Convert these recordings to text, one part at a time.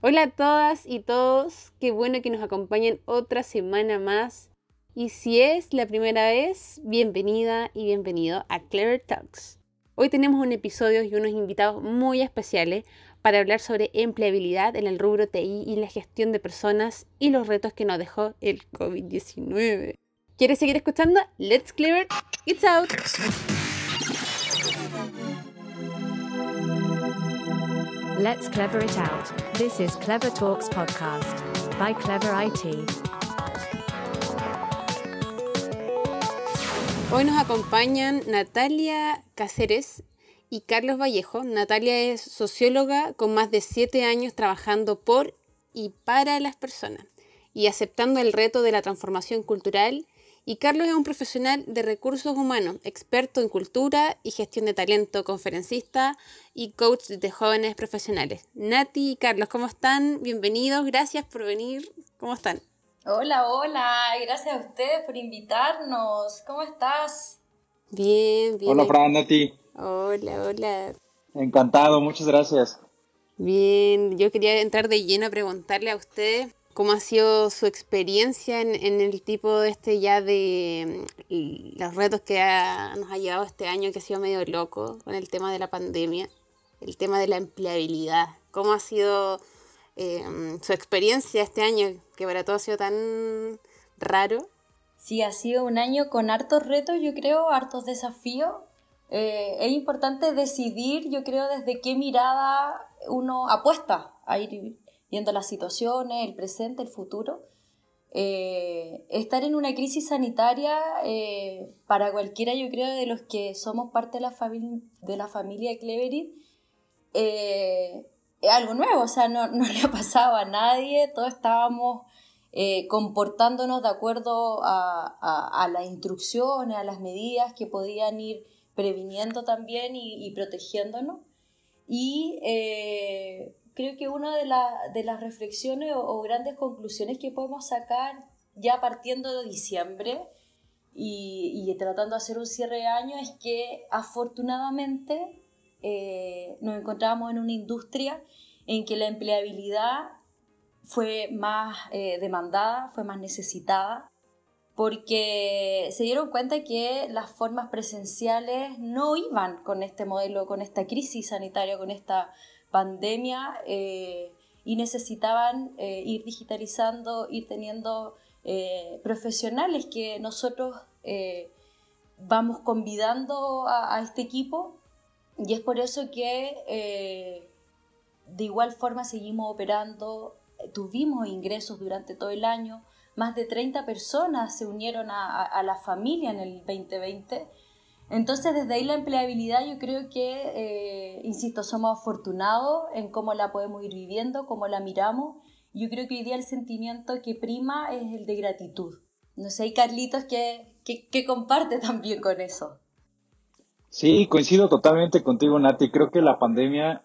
Hola a todas y todos, qué bueno que nos acompañen otra semana más. Y si es la primera vez, bienvenida y bienvenido a Clever Talks. Hoy tenemos un episodio y unos invitados muy especiales para hablar sobre empleabilidad en el rubro TI y la gestión de personas y los retos que nos dejó el COVID-19. ¿Quieres seguir escuchando? Let's Clever It's Out. Let's clever it out. This is Clever Talks podcast by Clever IT. Hoy nos acompañan Natalia Cáceres y Carlos Vallejo. Natalia es socióloga con más de siete años trabajando por y para las personas y aceptando el reto de la transformación cultural y Carlos es un profesional de recursos humanos, experto en cultura y gestión de talento, conferencista y coach de jóvenes profesionales. Nati y Carlos, ¿cómo están? Bienvenidos, gracias por venir. ¿Cómo están? Hola, hola, gracias a ustedes por invitarnos. ¿Cómo estás? Bien, bien. Hola, Fran, Nati. Hola, hola. Encantado, muchas gracias. Bien, yo quería entrar de lleno a preguntarle a ustedes cómo ha sido su experiencia en, el tipo de este ya de mm, los retos que nos ha llevado este año, que ha sido medio loco con el tema de la pandemia, el tema de la empleabilidad. ¿Cómo ha sido eh, su experiencia este año, que para todos ha sido tan raro? Sí, ha sido un año con hartos retos, yo creo, hartos desafíos. Eh, es importante decidir, yo creo, desde qué mirada uno apuesta a ir viendo las situaciones, el presente, el futuro. Eh, estar en una crisis sanitaria eh, para cualquiera, yo creo, de los que somos parte de la, de la familia Cleverit, eh, es algo nuevo, o sea, no, no, le ha pasado a nadie, todos estábamos comportándonos de acuerdo a, a, las instrucciones, a las medidas que podían ir previniendo también y, y protegiéndonos. Y creo que una de, de las reflexiones o, grandes conclusiones que podemos sacar ya partiendo de diciembre y, tratando de hacer un cierre de año es que afortunadamente eh, nos encontramos en una industria en que la empleabilidad fue más eh, demandada, fue más necesitada, porque se dieron cuenta que las formas presenciales no iban con este modelo, con esta crisis sanitaria, con esta pandemia eh, y necesitaban eh, ir digitalizando, ir teniendo eh, profesionales que nosotros vamos convidando a, este equipo. Y es por eso que de igual forma seguimos operando, tuvimos ingresos durante todo el año, más de 30 personas se unieron a, a la familia en el 2020 entonces, desde ahí la empleabilidad yo creo que, eh, insisto, somos afortunados en cómo la podemos ir viviendo, cómo la miramos. Yo creo que hoy día el sentimiento que prima es el de gratitud. No sé, Carlitos que, que, comparte también con eso. Sí, coincido totalmente contigo, Nati. Creo que la pandemia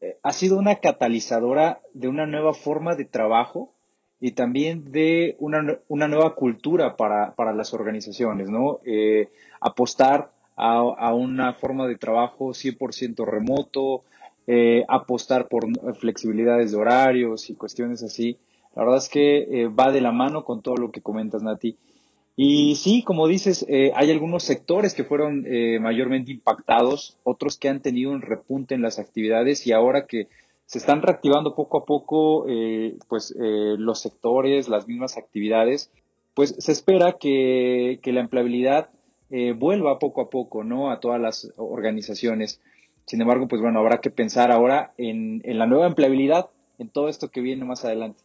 eh, ha sido una catalizadora de una nueva forma de trabajo y también de una, una nueva cultura para, para, las organizaciones, ¿no? Eh, apostar a, a, una forma de trabajo 100% remoto, eh, apostar por flexibilidades de horarios y cuestiones así. La verdad es que eh, va de la mano con todo lo que comentas, Nati. Y sí, como dices, hay algunos sectores que fueron mayormente impactados, otros que han tenido un repunte en las actividades y ahora que se están reactivando poco a poco eh, pues, eh, los sectores, las mismas actividades, pues se espera que, la empleabilidad eh, vuelva poco a poco ¿no? a todas las organizaciones. Sin embargo, pues bueno, habrá que pensar ahora en, la nueva empleabilidad, en todo esto que viene más adelante.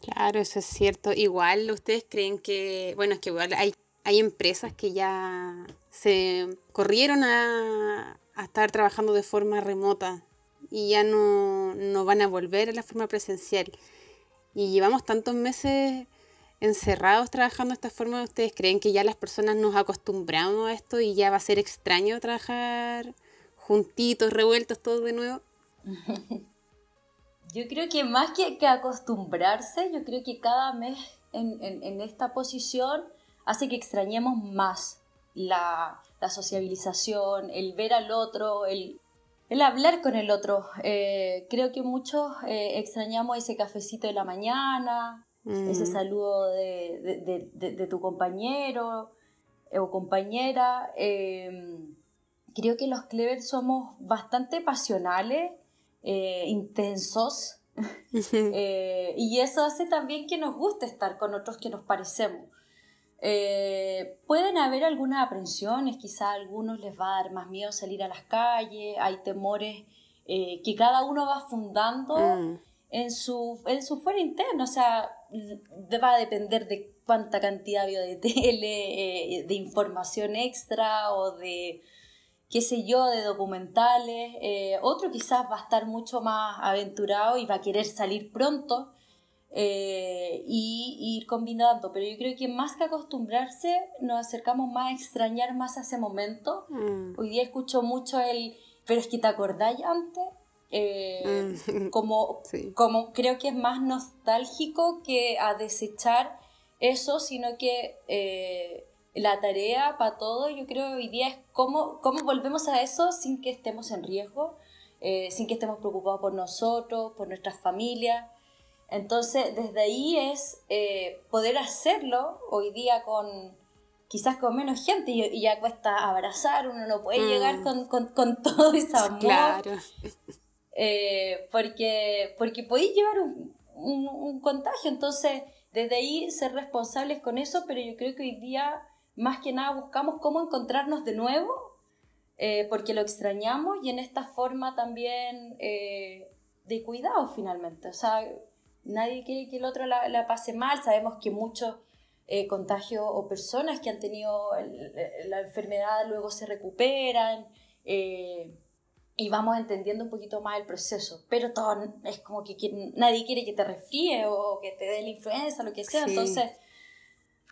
Claro, eso es cierto. Igual ustedes creen que, bueno, es que igual hay, hay empresas que ya se corrieron a, a estar trabajando de forma remota y ya no, van a volver a la forma presencial. Y llevamos tantos meses encerrados trabajando de esta forma, ¿ustedes creen que ya las personas nos acostumbramos a esto y ya va a ser extraño trabajar juntitos, revueltos, todos de nuevo? Yo creo que más que, que acostumbrarse, yo creo que cada mes en, en, esta posición hace que extrañemos más la, la sociabilización, el ver al otro, el, el hablar con el otro. Eh, creo que muchos eh, extrañamos ese cafecito de la mañana, ese mm. saludo de, tu compañero eh, o compañera. Em, creo que los Clever somos bastante pasionales, intensos, y eso hace también que nos guste estar con otros que nos parecemos. Eh, pueden haber algunas aprensiones, quizá a algunos les va a dar más miedo salir a las calles, hay temores eh, que cada uno va fundando mm. en, su, en su fuero interno, o sea, va a depender de cuánta cantidad vio de tele, eh, de información extra o de, qué sé yo, de documentales. otro quizás va a estar mucho más aventurado y va a querer salir pronto eh, y, ir combinando. Pero yo creo que más que acostumbrarse, nos acercamos más a extrañar más a ese momento. Mm. Hoy día escucho mucho el, pero es que te acordáis antes. Eh, mm. como, como creo que es más nostálgico que a desechar eso, sino que eh, la tarea para todo, yo creo hoy día es cómo, cómo volvemos a eso sin que estemos en riesgo, sin que estemos preocupados por nosotros, por nuestras familias. Entonces, desde ahí es eh, poder hacerlo hoy día con quizás con menos gente y, ya cuesta abrazar, uno no puede llegar mm. con, todo ese amor. Claro. Eh, porque, porque podéis llevar un, contagio, entonces desde ahí ser responsables con eso, pero yo creo que hoy día más que nada buscamos cómo encontrarnos de nuevo, eh, porque lo extrañamos y en esta forma también de cuidado finalmente. O sea, nadie quiere que el otro la, pase mal. Sabemos que muchos eh, contagios o personas que han tenido la enfermedad luego se recuperan eh, y vamos entendiendo un poquito más el proceso. Pero todo es como que nadie quiere que te resfríe o que te dé la influenza, lo que sea. Entonces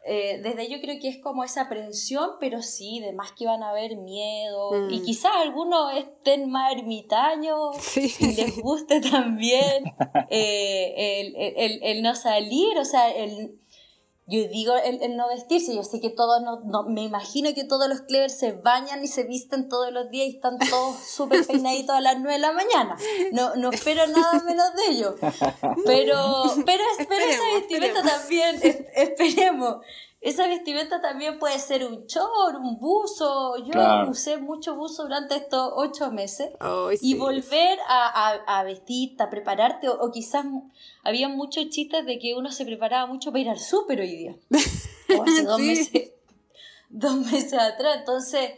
eh, desde yo creo que es como esa aprensión, pero sí, de más que van a haber miedo. Y mm. quizás algunos estén más ermitaños y les guste también eh, el, el, no salir, o sea, el, yo digo el, no vestirse, yo sé que todos, no, me imagino que todos los clevers se bañan y se visten todos los días y están todos súper peinaditos a las 9 de la mañana. No, no espero nada menos de ellos. Pero, pero, pero esa vestimenta también, esperemos, esa vestimenta también puede ser un chor, un buzo. Yo usé mucho buzo durante estos ocho meses. Y volver a, a, vestirte, a prepararte, o, quizás había muchos chistes de que uno se preparaba mucho para ir al súper hoy día. O hace dos, meses, dos meses atrás. Entonces,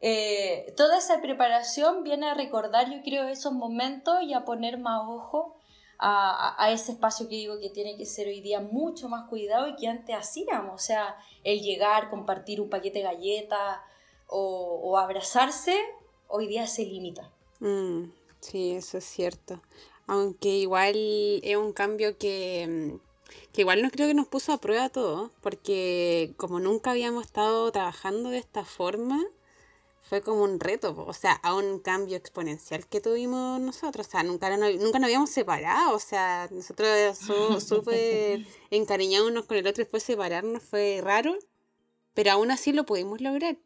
eh, toda esa preparación viene a recordar, yo creo, esos momentos y a poner más ojo a, ese espacio que digo que tiene que ser hoy día mucho más cuidado y que antes hacíamos. O sea, el llegar, compartir un paquete de galletas o, abrazarse, hoy día se limita. Mm, sí, eso es cierto. Aunque igual es un cambio que, que igual no creo que nos puso a prueba todo, porque como nunca habíamos estado trabajando de esta forma, fue como un reto, o sea, a un cambio exponencial que tuvimos nosotros, o sea, nunca, nunca nos habíamos separado, o sea, nosotros súper encariñados unos con el otro y después separarnos fue raro, pero aún así lo pudimos lograr.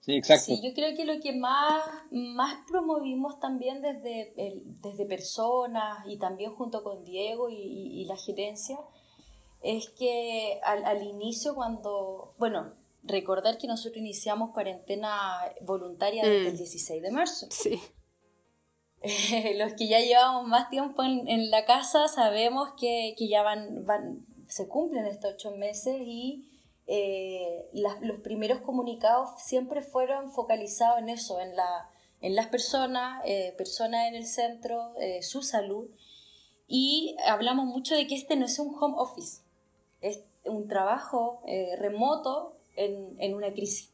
Sí, exacto. Sí, yo creo que lo que más, más promovimos también desde, desde personas y también junto con Diego y, y, la gerencia, es que al, al inicio cuando, bueno, recordar que nosotros iniciamos cuarentena voluntaria desde el 16 mm. de marzo. Sí. los que ya llevamos más tiempo en, la casa sabemos que, ya van, van, se cumplen estos ocho meses y eh, los primeros comunicados siempre fueron focalizados en eso, en, la, en las personas, eh, personas en el centro, eh, su salud. Y hablamos mucho de que este no es un home office, es un trabajo remoto en, una crisis.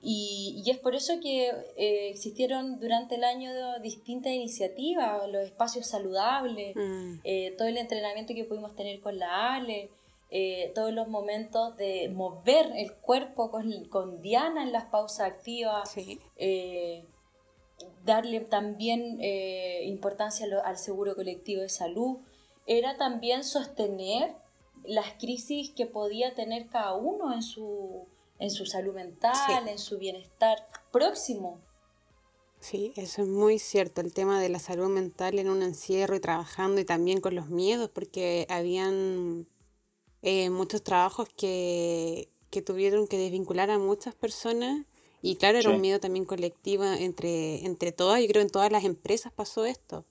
Y, es por eso que eh, existieron durante el año distintas iniciativas, los espacios saludables, mm. eh, todo el entrenamiento que pudimos tener con la ALE, eh, todos los momentos de mover el cuerpo con, con Diana en las pausas activas, darle también importancia al seguro colectivo de salud, era también sostener las crisis que podía tener cada uno en su, en su salud mental, en su bienestar próximo. Sí, eso es muy cierto, el tema de la salud mental en un encierro y trabajando y también con los miedos, porque habían eh, muchos trabajos que, que tuvieron que desvincular a muchas personas y claro, era un miedo también colectivo entre, entre todas, yo creo que en todas las empresas pasó esto.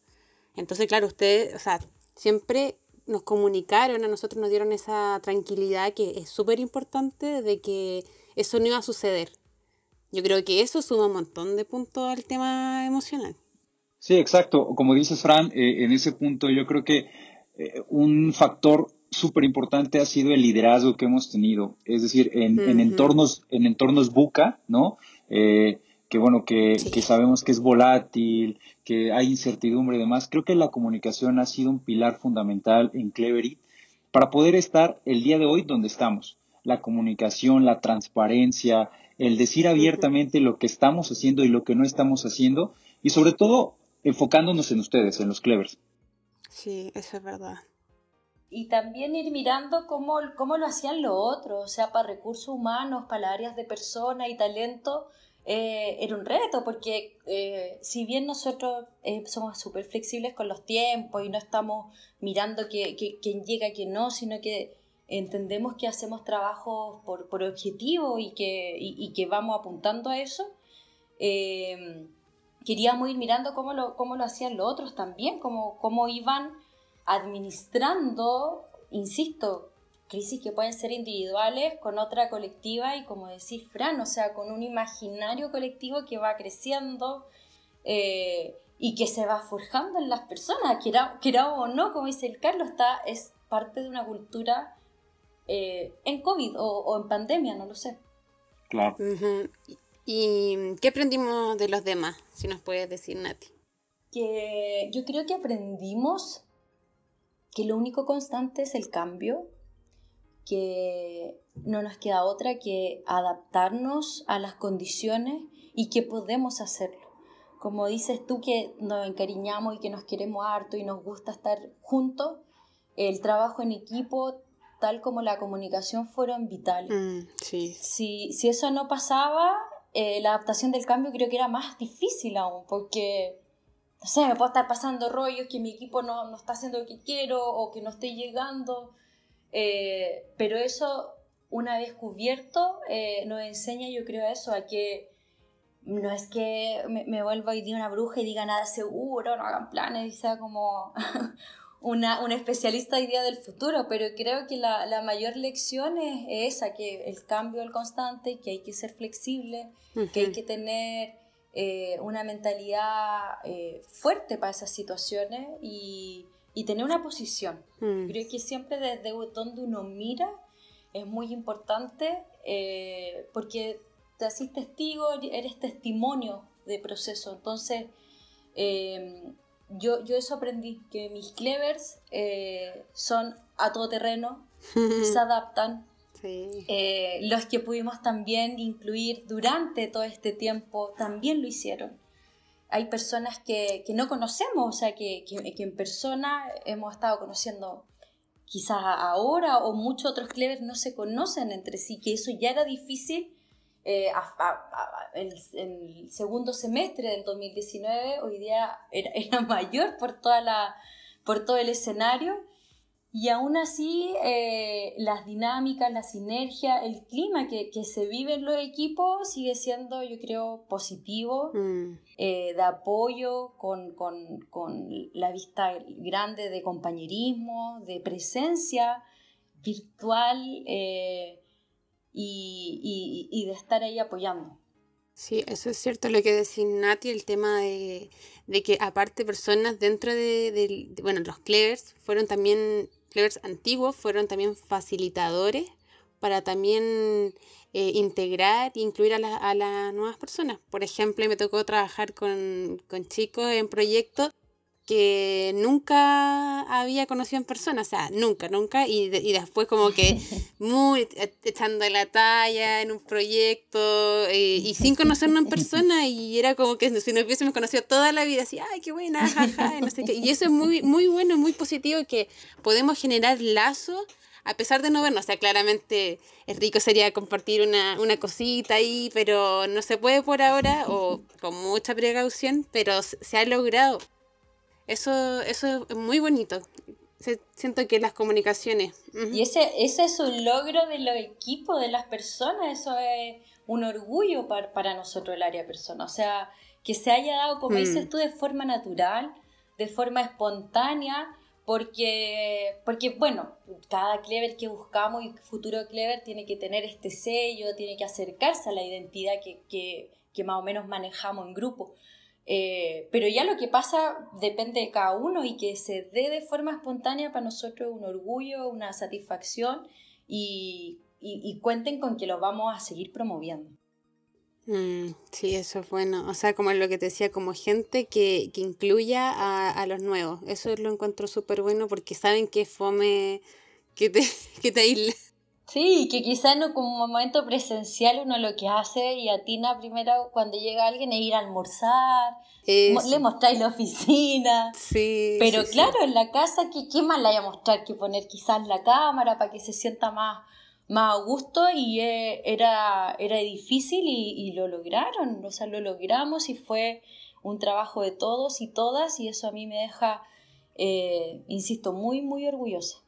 Entonces, claro, ustedes, o sea, siempre nos comunicaron, a nosotros nos dieron esa tranquilidad que es súper importante de que eso no iba a suceder. Yo creo que eso suma un montón de puntos al tema emocional. Sí, exacto. Como dices, Fran, eh, en ese punto yo creo que eh, un factor súper importante ha sido el liderazgo que hemos tenido. Es decir, en, entornos, en entornos buca, ¿no? Eh, que bueno, que, que, sabemos que es volátil, que hay incertidumbre y demás. Creo que la comunicación ha sido un pilar fundamental en Clevery para poder estar el día de hoy donde estamos. La comunicación, la transparencia, el decir abiertamente lo que estamos haciendo y lo que no estamos haciendo y sobre todo enfocándonos en ustedes, en los Clevers. Sí, eso es verdad. Y también ir mirando cómo, cómo lo hacían los otros, o sea, para recursos humanos, para las áreas de persona y talento, eh, era un reto, porque eh, si bien nosotros eh, somos súper flexibles con los tiempos y no estamos mirando que, quién llega, quién no, sino que entendemos que hacemos trabajo por, por objetivo y que, y, que vamos apuntando a eso, queríamos ir mirando cómo lo, cómo lo hacían los otros también, cómo, cómo iban administrando, insisto, crisis que pueden ser individuales con otra colectiva y como decís Fran, o sea, con un imaginario colectivo que va creciendo eh, y que se va forjando en las personas, quiera o no, como dice el Carlos, está, es parte de una cultura eh, en COVID o, en pandemia, no lo sé. Claro. ¿Y qué aprendimos de los demás? Si nos puedes decir, Nati. Que yo creo que aprendimos que lo único constante es el cambio, que no nos queda otra que adaptarnos a las condiciones y que podemos hacerlo. Como dices tú que nos encariñamos y que nos queremos harto y nos gusta estar juntos, el trabajo en equipo, tal como la comunicación, fueron vitales. Mm, sí. si, si, eso no pasaba, eh, la adaptación del cambio creo que era más difícil aún, porque, no sé, me puedo estar pasando rollos que mi equipo no, no está haciendo lo que quiero o que no estoy llegando. Eh, pero eso, una vez cubierto, eh, nos enseña, yo creo, eso, a que no es que me, vuelva hoy día una bruja y diga nada seguro, no hagan planes y sea como una, una, especialista día del futuro, pero creo que la, la mayor lección es, esa, que el cambio es constante, que hay que ser flexible, que hay que tener eh, una mentalidad fuerte para esas situaciones y y tener una posición. Mm. Creo que siempre desde donde uno mira es muy importante eh, porque te haces testigo, eres testimonio de proceso. Entonces, eh, yo, yo eso aprendí, que mis clevers eh, son a todo terreno, se adaptan. los que pudimos también incluir durante todo este tiempo también lo hicieron hay personas que, que no conocemos, o sea, que, que, en persona hemos estado conociendo quizás ahora o muchos otros clevers no se conocen entre sí, que eso ya era difícil eh, en, el segundo semestre del 2019, hoy día era, era mayor por, toda la, por todo el escenario y aún así, eh, las dinámicas, la sinergia, el clima que, que, se vive en los equipos sigue siendo, yo creo, positivo, mm. eh, de apoyo, con, con, con, la vista grande de compañerismo, de presencia virtual eh, y, y, y, de estar ahí apoyando. Sí, eso es cierto lo que decía Nati, el tema de, de que aparte personas dentro de, de, bueno, los Clevers fueron también antiguos fueron también facilitadores para también eh, integrar e incluir a, a, las nuevas personas. Por ejemplo, me tocó trabajar con, con chicos en proyectos que nunca había conocido en persona, o sea, nunca, nunca, y, y después como que muy echando la talla en un proyecto eh, y sin conocernos en persona y era como que si nos hubiésemos conocido toda la vida, así, ay, qué buena, jaja, y no sé qué. Y eso es muy, muy bueno, muy positivo que podemos generar lazos a pesar de no vernos, o sea, claramente es rico sería compartir una, una cosita ahí, pero no se puede por ahora o con mucha precaución, pero se ha logrado. Eso, eso es muy bonito. siento que las comunicaciones. Y ese, ese es un logro de los equipos, de las personas, eso es un orgullo para, para nosotros el área persona. O sea, que se haya dado, como dices mm. tú, de forma natural, de forma espontánea, porque, porque, bueno, cada Clever que buscamos y futuro Clever tiene que tener este sello, tiene que acercarse a la identidad que, que, que más o menos manejamos en grupo. Eh, pero ya lo que pasa depende de cada uno y que se dé de forma espontánea para nosotros un orgullo, una satisfacción y, y, cuenten con que lo vamos a seguir promoviendo. Mm, sí, eso es bueno. O sea, como lo que te decía, como gente que, que incluya a, a, los nuevos. Eso lo encuentro súper bueno porque saben que fome que te, que te Sí, que quizás no como un momento presencial uno lo que hace y atina primero cuando llega alguien es ir a almorzar, le mostráis la oficina. Sí. Pero claro, en la casa, ¿qué, ¿qué más le hay a mostrar que poner quizás la cámara para que se sienta más, más a gusto? Y eh, era, era difícil y, lo lograron, o sea, lo logramos y fue un trabajo de todos y todas y eso a mí me deja, eh, insisto, muy, muy orgullosa.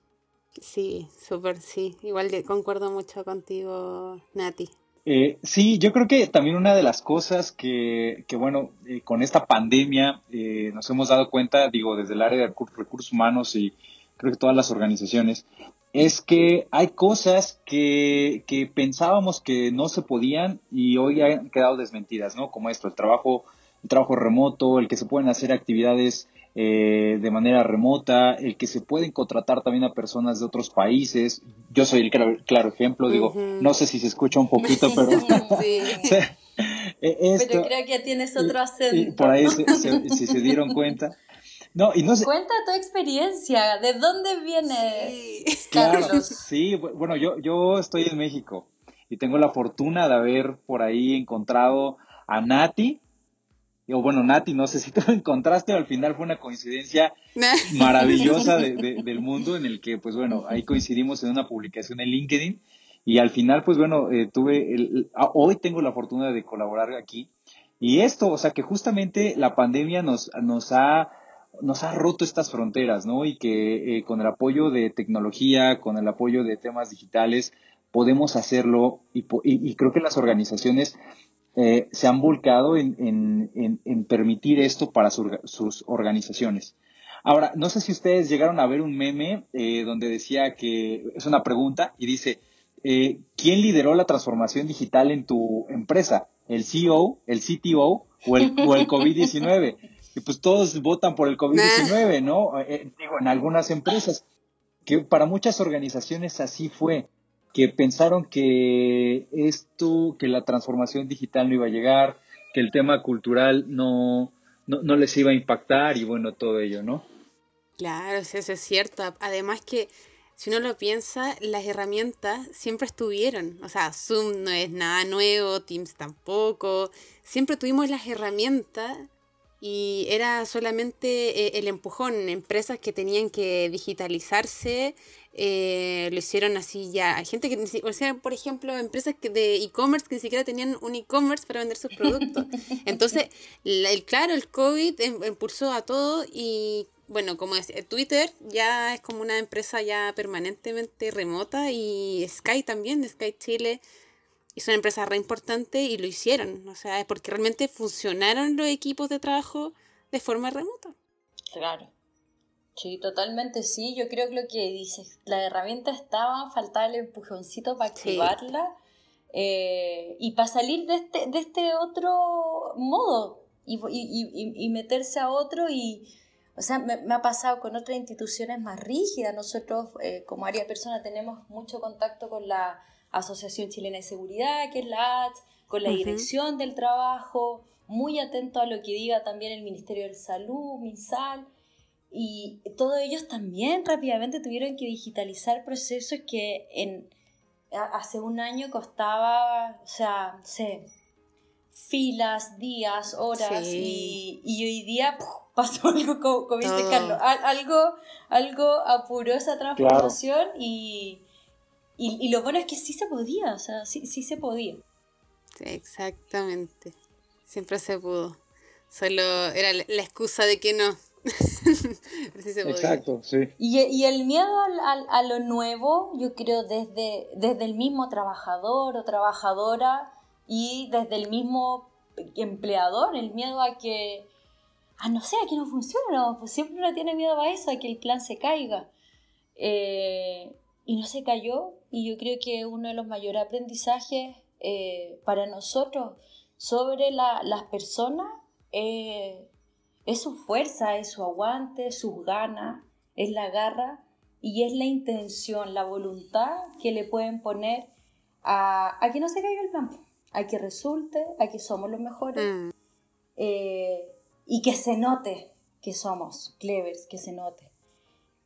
Sí, súper, sí. Igual de, concuerdo mucho contigo, Nati. Eh, sí, yo creo que también una de las cosas que, que bueno, eh, con esta pandemia eh, nos hemos dado cuenta, digo, desde el área de recursos humanos y creo que todas las organizaciones, es que hay cosas que, que pensábamos que no se podían y hoy han quedado desmentidas, ¿no? Como esto, el trabajo, trabajo remoto, el que se pueden hacer actividades eh, de manera remota, el que se pueden contratar también a personas de otros países. Yo soy el claro, ejemplo, digo, no sé si se escucha un poquito, pero... Eh, pero creo que tienes otro acento. por ahí, si se dieron cuenta. No, y no Cuenta tu experiencia, ¿de dónde viene Claro, sí, bueno, yo, yo estoy en México y tengo la fortuna de haber por ahí encontrado a Nati, o bueno, Nati, no sé si tú lo encontraste, al final fue una coincidencia maravillosa del mundo en el que, pues bueno, ahí coincidimos en una publicación en LinkedIn y al final, pues bueno, eh, tuve, el, hoy tengo la fortuna de colaborar aquí y esto, o sea, que justamente la pandemia nos, nos ha nos ha roto estas fronteras, ¿no? Y que eh, con el apoyo de tecnología, con el apoyo de temas digitales, podemos hacerlo y, y creo que las organizaciones eh, se han volcado en, permitir esto para sus organizaciones. Ahora, no sé si ustedes llegaron a ver un meme eh, donde decía que es una pregunta y dice, eh, ¿quién lideró la transformación digital en tu empresa? ¿El CEO, el CTO o el, o el COVID-19? Y pues todos votan por el COVID-19, ¿no? digo, en algunas empresas, que para muchas organizaciones así fue que pensaron que esto, que la transformación digital no iba a llegar, que el tema cultural no, no, les iba a impactar y bueno, todo ello, ¿no? Claro, eso es cierto. Además que si uno lo piensa, las herramientas siempre estuvieron. O sea, Zoom no es nada nuevo, Teams tampoco. Siempre tuvimos las herramientas y era solamente eh, el empujón. Empresas que tenían que digitalizarse eh, lo hicieron así ya. Gente que, o sea, por ejemplo, empresas que de e-commerce que ni siquiera tenían un e-commerce para vender sus productos. Entonces, el, claro, el COVID em, impulsó a todo y, bueno, como es, Twitter ya es como una empresa ya permanentemente remota y Sky también, Sky Chile es una empresa re importante y lo hicieron. O sea, es porque realmente funcionaron los equipos de trabajo de forma remota. Claro. Sí, totalmente sí. Yo creo que lo que dices, la herramienta estaba, faltaba el empujoncito para activarla eh, y para salir de este, de este otro modo y, y, y, meterse a otro y, o sea, me, ha pasado con otras instituciones más rígidas. Nosotros eh, como área persona tenemos mucho contacto con la Asociación Chilena de Seguridad, que es la ATS, con la Dirección del Trabajo, muy atento a lo que diga también el Ministerio de Salud, MinSal y todos ellos también rápidamente tuvieron que digitalizar procesos que en, hace un año costaba, o sea, sé, filas, días, horas, y, y, hoy día pasó algo como, dice Carlos, algo, algo apuró esa transformación y, y, lo bueno es que sí se podía, o sea, sí, sí se podía. exactamente. Siempre se pudo. Solo era la excusa de que no. Exacto, sí. Y, el miedo a, lo nuevo, yo creo, desde, desde el mismo trabajador o trabajadora y desde el mismo empleador, el miedo a que, a no sé, a que no funcione, pues siempre uno tiene miedo a eso, a que el plan se caiga. Eh, y no se cayó, y yo creo que uno de los mayores aprendizajes eh, para nosotros sobre las personas eh, es su fuerza, es su aguante, sus ganas, es la garra y es la intención, la voluntad que le pueden poner a, a que no se caiga el plan, a que resulte, a que somos los mejores mm. eh, y que se note que somos clevers, que se note.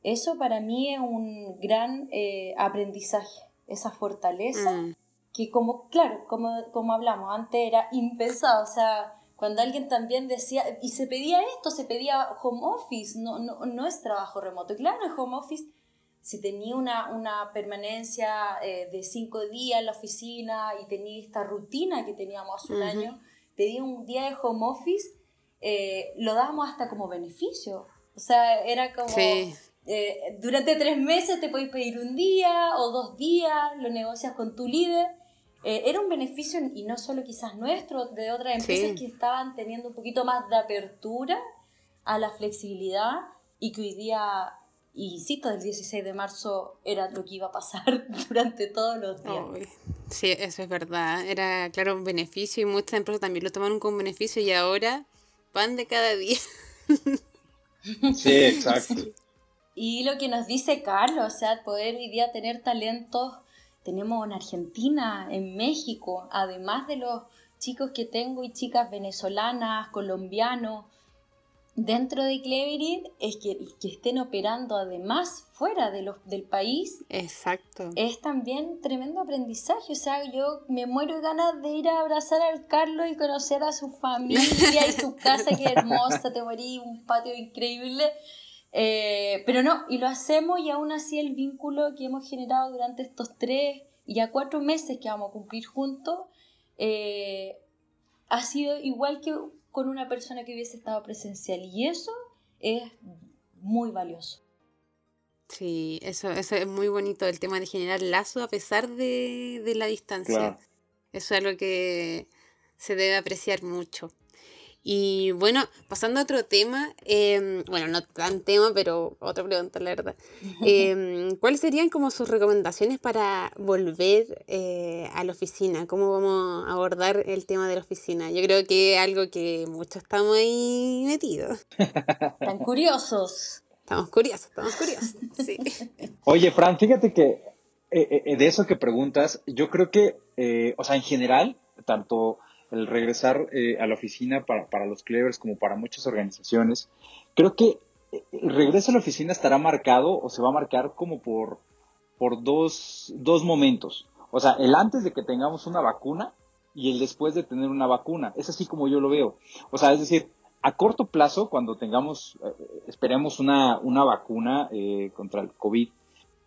Eso para mí es un gran eh, aprendizaje, esa fortaleza mm. que como, claro, como, como hablamos antes era impensado, o sea, cuando alguien también decía, y se pedía esto, se pedía home office, no, no, no es trabajo remoto. Claro, el home office, si tenía una, una permanencia eh, de cinco días en la oficina y tenía esta rutina que teníamos hace un año, pedía un día de home office, eh, lo dábamos hasta como beneficio. O sea, era como... Eh, durante tres meses te podéis pedir un día o dos días, lo negocias con tu líder eh, era un beneficio, y no solo quizás nuestro, de otras empresas que estaban teniendo un poquito más de apertura a la flexibilidad y que hoy día, y insisto, el 16 de marzo era lo que iba a pasar durante todos los días. sí, eso es verdad. Era, claro, un beneficio y muchas empresas también lo tomaron como beneficio y ahora van de cada día. sí, exacto. Y lo que nos dice Carlos, o sea, poder hoy día tener talentos tenemos en Argentina, en México, además de los chicos que tengo y chicas venezolanas, colombianos, dentro de Cleverit es que, que estén operando además fuera de los, del país. Exacto. Es también tremendo aprendizaje. O sea, yo me muero de ganas de ir a abrazar al Carlos y conocer a su familia y su casa, que hermosa, te morí, un patio increíble. Eh, pero no, y lo hacemos y aún así el vínculo que hemos generado durante estos tres y ya cuatro meses que vamos a cumplir juntos eh, ha sido igual que con una persona que hubiese estado presencial y eso es muy valioso. Sí, eso, eso es muy bonito, el tema de generar lazo a pesar de, de la distancia. Eso es algo que se debe apreciar mucho. Y bueno, pasando a otro tema, em, bueno, no tan tema, pero otra pregunta, la verdad. Em, ¿Cuáles serían como sus recomendaciones para volver eh, a la oficina? ¿Cómo vamos a abordar el tema de la oficina? Yo creo que es algo que muchos estamos ahí metidos. Están curiosos. Estamos curiosos, estamos curiosos, sí. Oye, Fran, fíjate que eh, eh, de eso que preguntas, yo creo que, o sea, en general, tanto el regresar eh, a la oficina para, para, los Clevers como para muchas organizaciones. Creo que el regreso a la oficina estará marcado o se va a marcar como por, por dos, dos momentos. O sea, el antes de que tengamos una vacuna y el después de tener una vacuna. Es así como yo lo veo. O sea, es decir, a corto plazo, cuando tengamos, eh, esperemos una, una vacuna eh, contra el COVID,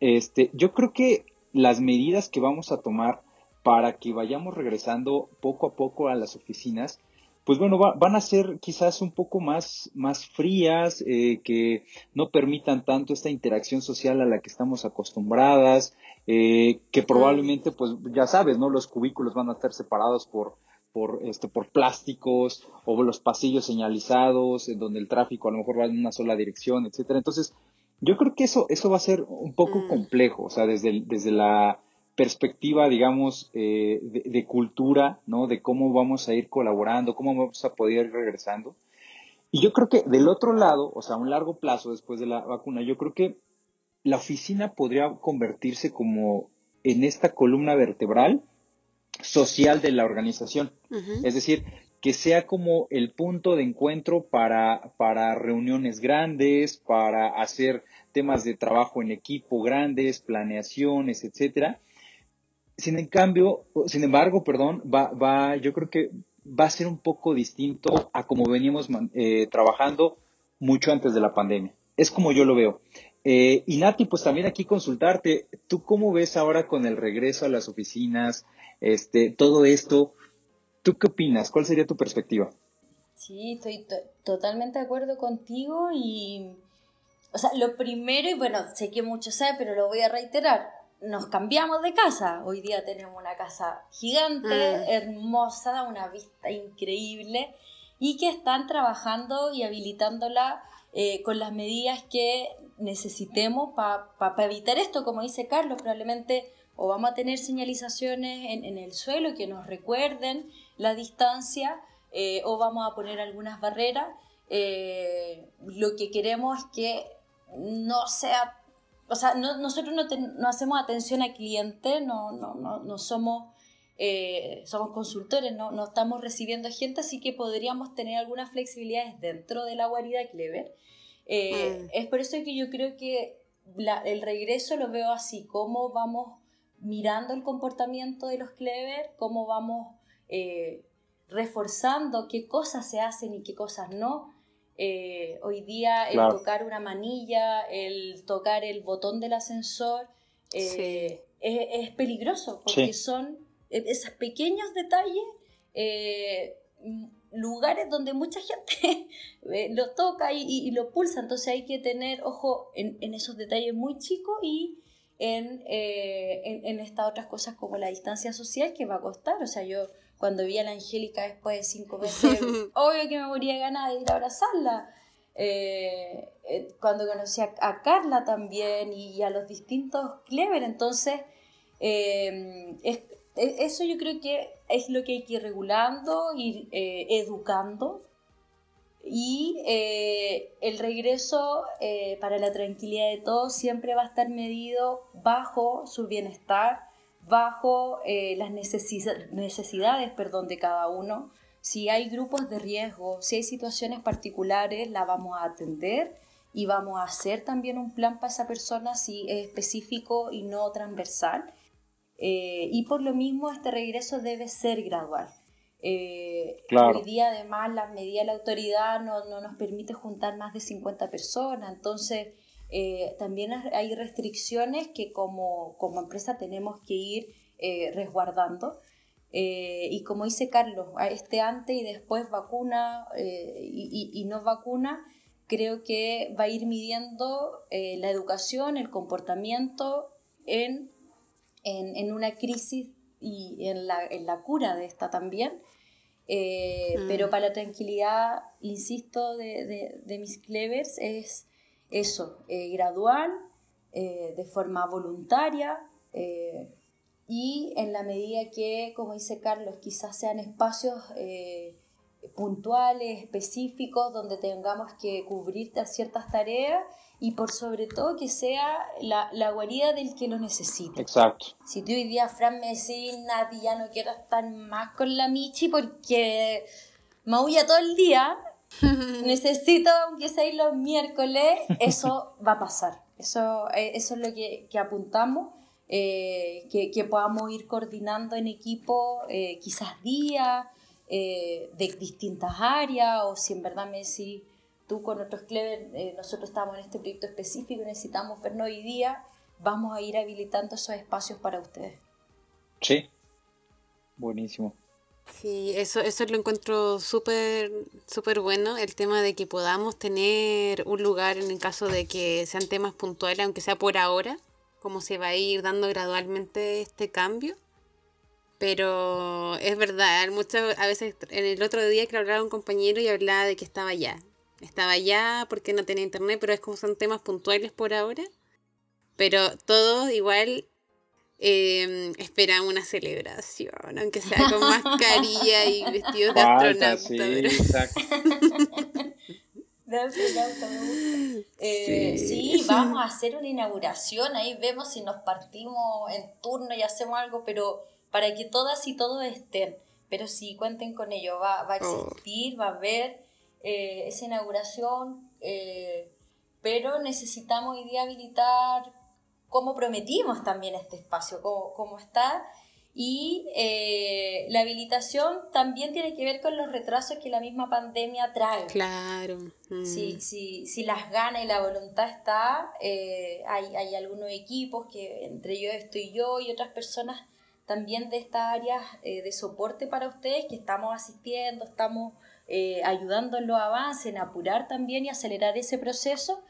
este, yo creo que las medidas que vamos a tomar para que vayamos regresando poco a poco a las oficinas, pues bueno, van a ser quizás un poco más, más frías, eh, que no permitan tanto esta interacción social a la que estamos acostumbradas, eh, que probablemente, pues ya sabes, ¿no? Los cubículos van a estar separados por, por, este, por plásticos o los pasillos señalizados, en donde el tráfico a lo mejor va en una sola dirección, etcétera. Entonces, yo creo que eso, eso va a ser un poco mm. complejo, o sea, desde, desde la perspectiva, digamos, eh, de, cultura, ¿no? De cómo vamos a ir colaborando, cómo vamos a poder ir regresando. Y yo creo que del otro lado, o sea, a un largo plazo después de la vacuna, yo creo que la oficina podría convertirse como en esta columna vertebral social de la organización. Es decir, que sea como el punto de encuentro para, para reuniones grandes, para hacer temas de trabajo en equipo grandes, planeaciones, etcétera, sin en cambio, sin embargo, perdón, va, va, yo creo que va a ser un poco distinto a como veníamos eh, trabajando mucho antes de la pandemia. Es como yo lo veo. Eh, y Nati, pues también aquí consultarte, ¿tú cómo ves ahora con el regreso a las oficinas, este, todo esto? ¿Tú qué opinas? ¿Cuál sería tu perspectiva? Sí, estoy totalmente de acuerdo contigo y, o sea, lo primero, y bueno, sé que muchos saben, pero lo voy a reiterar, nos cambiamos de casa. Hoy día tenemos una casa gigante, mm. hermosa, una vista increíble y que están trabajando y habilitándola eh, con las medidas que necesitemos para evitar esto, como dice Carlos, probablemente o vamos a tener señalizaciones en, en el suelo que nos recuerden la distancia eh, o vamos a poner algunas barreras. Eh, lo que queremos es que no sea, o sea, nosotros no, hacemos atención al cliente, no, no, no, somos, eh, somos consultores, no, no estamos recibiendo gente, así que podríamos tener algunas flexibilidades dentro de la guarida Clever. Mm. Es por eso que yo creo que el regreso lo veo así, cómo vamos mirando el comportamiento de los Clever, cómo vamos reforzando qué cosas se hacen y qué cosas no. Eh, hoy día el tocar una manilla, el tocar el botón del ascensor eh, es, peligroso porque son e, esos pequeños detalles, eh, lugares donde mucha gente lo toca y, lo pulsa, entonces hay que tener ojo en, esos detalles muy chicos y en, en, en estas otras cosas como la distancia social que va a costar, o sea, yo cuando vi a la Angélica después de cinco meses, obvio que me moría de ganas de ir a abrazarla. Eh, eh, cuando conocí a, Carla también y, a los distintos Clever, entonces eh, eso yo creo que es lo que hay que ir regulando, ir educando y el regreso para la tranquilidad de todos siempre va a estar medido bajo su bienestar bajo eh, las necesidades perdón, de cada uno. Si hay grupos de riesgo, si hay situaciones particulares, la vamos a atender y vamos a hacer también un plan para esa persona si es específico y no transversal. Eh, y por lo mismo este regreso debe ser gradual. Eh, hoy día además la medida de la autoridad no, no, nos permite juntar más de 50 personas, entonces eh, también hay restricciones que como, como empresa tenemos que ir eh, resguardando. Eh, y como dice Carlos, este antes y después vacuna y, y, no vacuna, creo que va a ir midiendo la educación, el comportamiento en, en, en, una crisis y en la, en la cura de esta también. Mm. Pero para la tranquilidad, insisto, de, de, de mis clevers es eso, eh, gradual, eh, de forma voluntaria eh, y en la medida que, como dice Carlos, quizás sean espacios puntuales, específicos, donde tengamos que cubrir ciertas tareas y por sobre todo que sea la, la guarida del que lo necesita. Exacto. Si tú hoy día, Fran, me decís, Nati, ya no quiero estar más con la Michi porque maulla todo el día, necesito, aunque sea los miércoles, eso va a pasar. Eso, eh, eso es lo que, que apuntamos, eh, que, que, podamos ir coordinando en equipo, eh, quizás días, de distintas áreas, o si en verdad me decís, tú con otros Clever, nosotros estamos en este proyecto específico y necesitamos vernos hoy día, vamos a ir habilitando esos espacios para ustedes. Sí, buenísimo. Sí, eso, eso lo encuentro súper súper bueno, el tema de que podamos tener un lugar en el caso de que sean temas puntuales, aunque sea por ahora, como se va a ir dando gradualmente este cambio. Pero es verdad, muchas a veces en el otro día que hablaba un compañero y hablaba de que estaba allá. Estaba allá porque no tenía internet, pero es como son temas puntuales por ahora. Pero todo igual eh, esperamos una celebración, aunque sea con mascarilla y vestidos de astronauta. Sí, exacto. Eh, sí. vamos a hacer una inauguración, ahí vemos si nos partimos en turno y hacemos algo, pero para que todas y todos estén. Pero sí, cuenten con ello, va, va a oh. existir, va a haber eh, esa inauguración, eh, pero necesitamos hoy día habilitar como prometimos también este espacio, como, está, Y eh, la habilitación también tiene que ver con los retrasos que la misma pandemia trae. Claro. Mm. Si, si, si las ganas y la voluntad está, eh, hay, hay algunos equipos que entre ellos estoy yo y otras personas también de estas áreas eh, de soporte para ustedes que estamos asistiendo, estamos ayudando en los avances, en apurar también y acelerar ese proceso,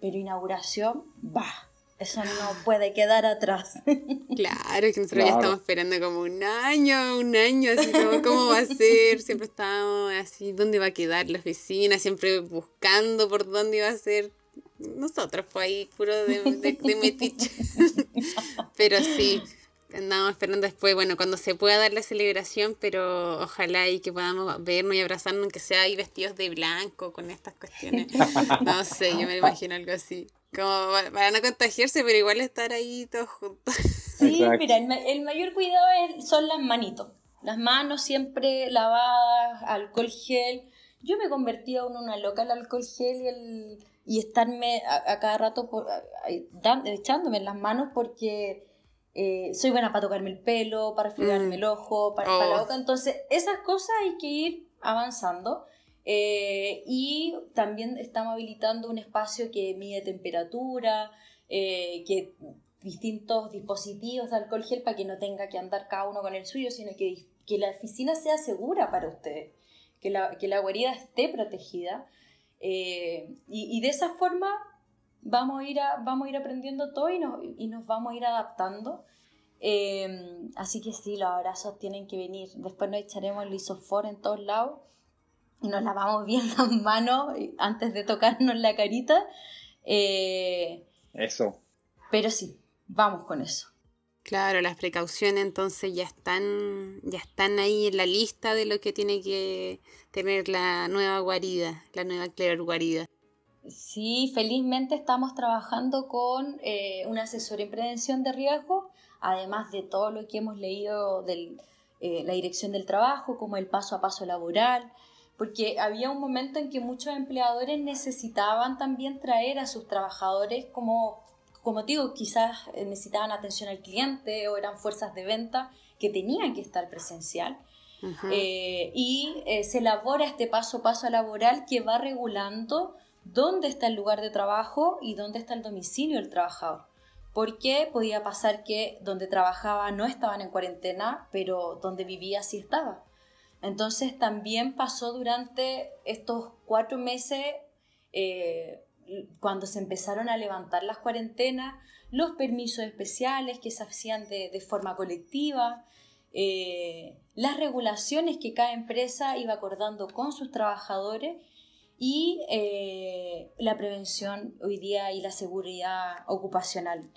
pero inauguración va eso no puede quedar atrás. Claro, que nosotros ya estamos esperando como un año, un año, así como, ¿cómo va a ser? Siempre estábamos así, ¿dónde va a quedar la oficina? Siempre buscando por dónde iba a ser. Nosotros, pues ahí, puro de, de, metiche. pero sí, andamos esperando después, bueno, cuando se pueda dar la celebración, pero ojalá y que podamos vernos y abrazarnos, aunque sea ahí vestidos de blanco con estas cuestiones. No sé, yo me imagino algo así. Como para no contagiarse, pero igual estar ahí todos juntos. Sí, mira, el, mayor cuidado son las manitos. Las manos siempre lavadas, alcohol gel. Yo me convertí en una loca al alcohol gel y, el, y estarme a, cada rato por, echándome en las manos porque eh, soy buena para tocarme el pelo, para fregarme mm. el ojo, para, para la oh. boca. Entonces, esas cosas hay que ir avanzando. Eh, y también estamos habilitando un espacio que mide temperatura, eh, que distintos dispositivos de alcohol gel para que no tenga que andar cada uno con el suyo, sino que, que la oficina sea segura para ustedes, que la, que la guarida esté protegida. Eh, y, y, de esa forma vamos a ir, vamos a ir aprendiendo todo y nos, y nos vamos a ir adaptando. así que sí, los abrazos tienen que venir. Después nos echaremos el isofor en todos lados y nos lavamos bien las manos antes de tocarnos la carita. Eh, eso. Pero sí, vamos con eso. Claro, las precauciones entonces ya están, ya están ahí en la lista de lo que tiene que tener la nueva guarida, la nueva Clever guarida. Sí, felizmente estamos trabajando con eh, un asesor en prevención de riesgo, además de todo lo que hemos leído de eh, la dirección del trabajo, como el paso a paso laboral, porque había un momento en que muchos empleadores necesitaban también traer a sus trabajadores como, como digo, quizás necesitaban atención al cliente o eran fuerzas de venta que tenían que estar presencial. Eh, y eh, se elabora este paso a paso laboral que va regulando dónde está el lugar de trabajo y dónde está el domicilio del trabajador. Porque podía pasar que donde trabajaba no estaban en cuarentena, pero donde vivía sí estaba. Entonces también pasó durante estos cuatro meses, eh, cuando se empezaron a levantar las cuarentenas, los permisos especiales que se hacían de, forma colectiva, eh, las regulaciones que cada empresa iba acordando con sus trabajadores y eh, la prevención hoy día y la seguridad ocupacional.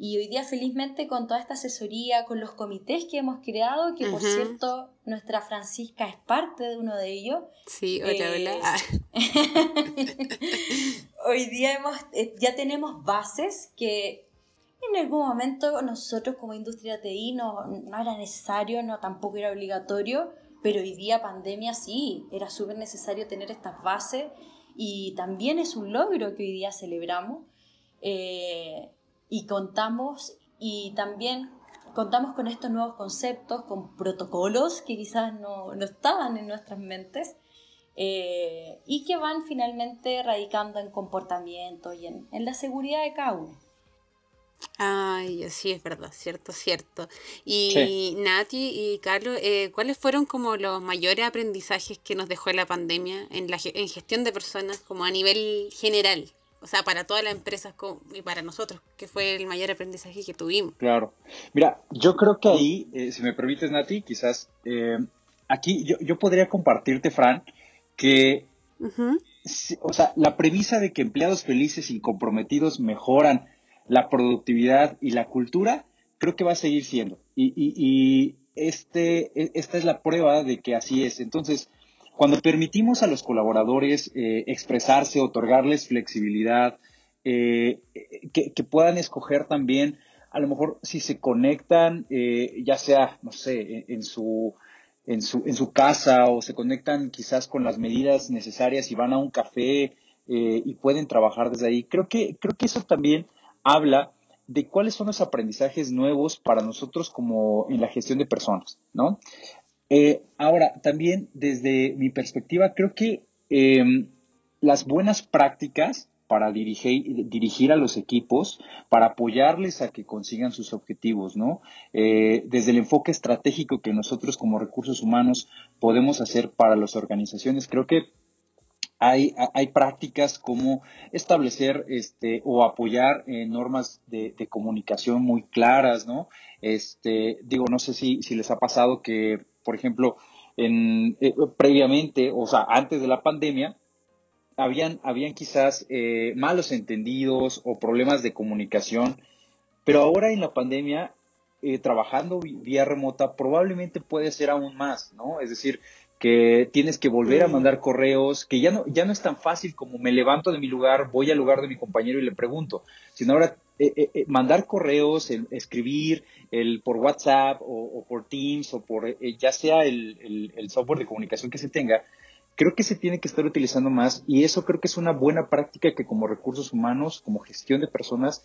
Y hoy día felizmente con toda esta asesoría, con los comités que hemos creado, que por cierto nuestra Francisca es parte de uno de ellos. Sí, hola, eh, hola. hoy día hemos, eh, ya tenemos bases que en algún momento nosotros como industria TI no, no era necesario, no tampoco era obligatorio, pero hoy día pandemia sí, era súper necesario tener estas bases y también es un logro que hoy día celebramos. Eh, y contamos y también contamos con estos nuevos conceptos, con protocolos que quizás no, no estaban en nuestras mentes eh, y que van finalmente radicando en comportamiento y en, en, la seguridad de cada uno. Ay, sí, es verdad, cierto, cierto. Y Nati y Carlos, eh, ¿cuáles fueron como los mayores aprendizajes que nos dejó la pandemia en, la, en gestión de personas, como a nivel general? O sea, para todas las empresas y para nosotros, que fue el mayor aprendizaje que tuvimos. Claro. Mira, yo creo que ahí, eh, si me permites, Nati, quizás eh, aquí yo, yo, podría compartirte, Fran, que, o sea, la premisa de que empleados felices y comprometidos mejoran la productividad y la cultura, creo que va a seguir siendo. Y, y, y este, e, esta es la prueba de que así es. Entonces, cuando permitimos a los colaboradores eh, expresarse, otorgarles flexibilidad, eh, que, puedan escoger también, a lo mejor si se conectan, eh, ya sea, no sé, en, su, en, su, en su casa o se conectan quizás con las medidas necesarias y van a un café y pueden trabajar desde ahí. Creo que, creo que eso también habla de cuáles son los aprendizajes nuevos para nosotros como en la gestión de personas, ¿no? Eh, ahora, también desde mi perspectiva, creo que em, las buenas prácticas para dirigir, dirigir a los equipos, para apoyarles a que consigan sus objetivos, ¿no? Eh, desde el enfoque estratégico que nosotros como recursos humanos podemos hacer para las organizaciones, creo que hay, hay prácticas como establecer este, o apoyar eh, normas de, comunicación muy claras, ¿no? Este, digo, no sé si, si les ha pasado que, por ejemplo, en, eh, previamente, o sea, antes de la pandemia, habían, habían quizás eh, malos entendidos o problemas de comunicación, pero ahora en la pandemia, trabajando vía remota, probablemente puede ser aún más, ¿no? Es decir, que tienes que volver a mm. mandar correos, que ya no, ya no es tan fácil como me levanto de mi lugar, voy al lugar de mi compañero y le pregunto, sino ahora eh, eh, eh, mandar correos, escribir el, por WhatsApp o, por Teams o por ya sea el, el, software de comunicación que se tenga, creo que se tiene que estar utilizando más y eso creo que es una buena práctica que como recursos humanos, como gestión de personas,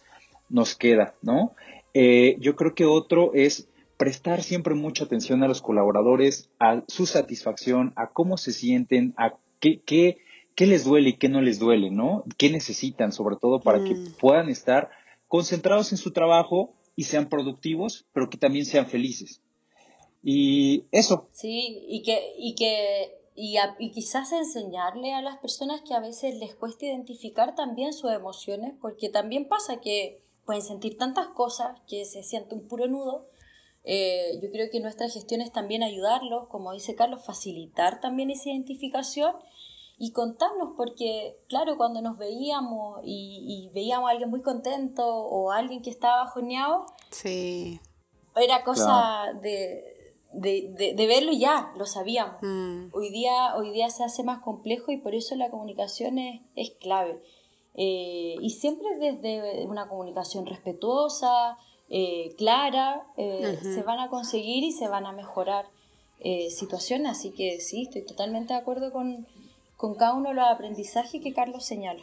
nos queda, ¿no? yo creo que otro es prestar siempre mucha atención a los colaboradores, a su satisfacción, a cómo se sienten, a qué, qué, qué les duele y qué no les duele, ¿no? ¿Qué necesitan, sobre todo, para que mm. puedan estar concentrados en su trabajo y sean productivos, pero que también sean felices. Y eso. Sí, y que, y que y, quizás enseñarle a las personas que a veces les cuesta identificar también sus emociones, porque también pasa que pueden sentir tantas cosas que se siente un puro nudo eh, yo creo que nuestra gestión es también ayudarlos, como dice Carlos, facilitar también esa identificación y contarnos, porque claro, cuando nos veíamos y, veíamos a alguien muy contento o a alguien que estaba bajoneado, sí. era cosa de, de, de, verlo y ya, lo sabíamos. Mm. Hoy, día, hoy día se hace más complejo y por eso la comunicación es, es clave. Eh, y siempre desde una comunicación respetuosa, eh, clara, eh, se van a conseguir y se van a mejorar eh, situaciones. Así que sí, estoy totalmente de acuerdo con, con cada uno de los aprendizajes que Carlos señala.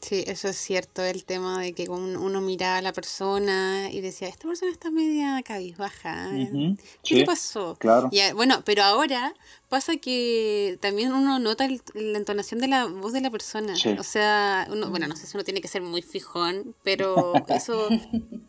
Sí, eso es cierto, el tema de que uno miraba a la persona y decía, esta persona está media cabizbaja, ¿qué le pasó? Claro. bueno, pero ahora pasa que también uno nota la entonación de la voz de la persona. O sea, uno, bueno, no sé si uno tiene que ser muy fijón, pero eso,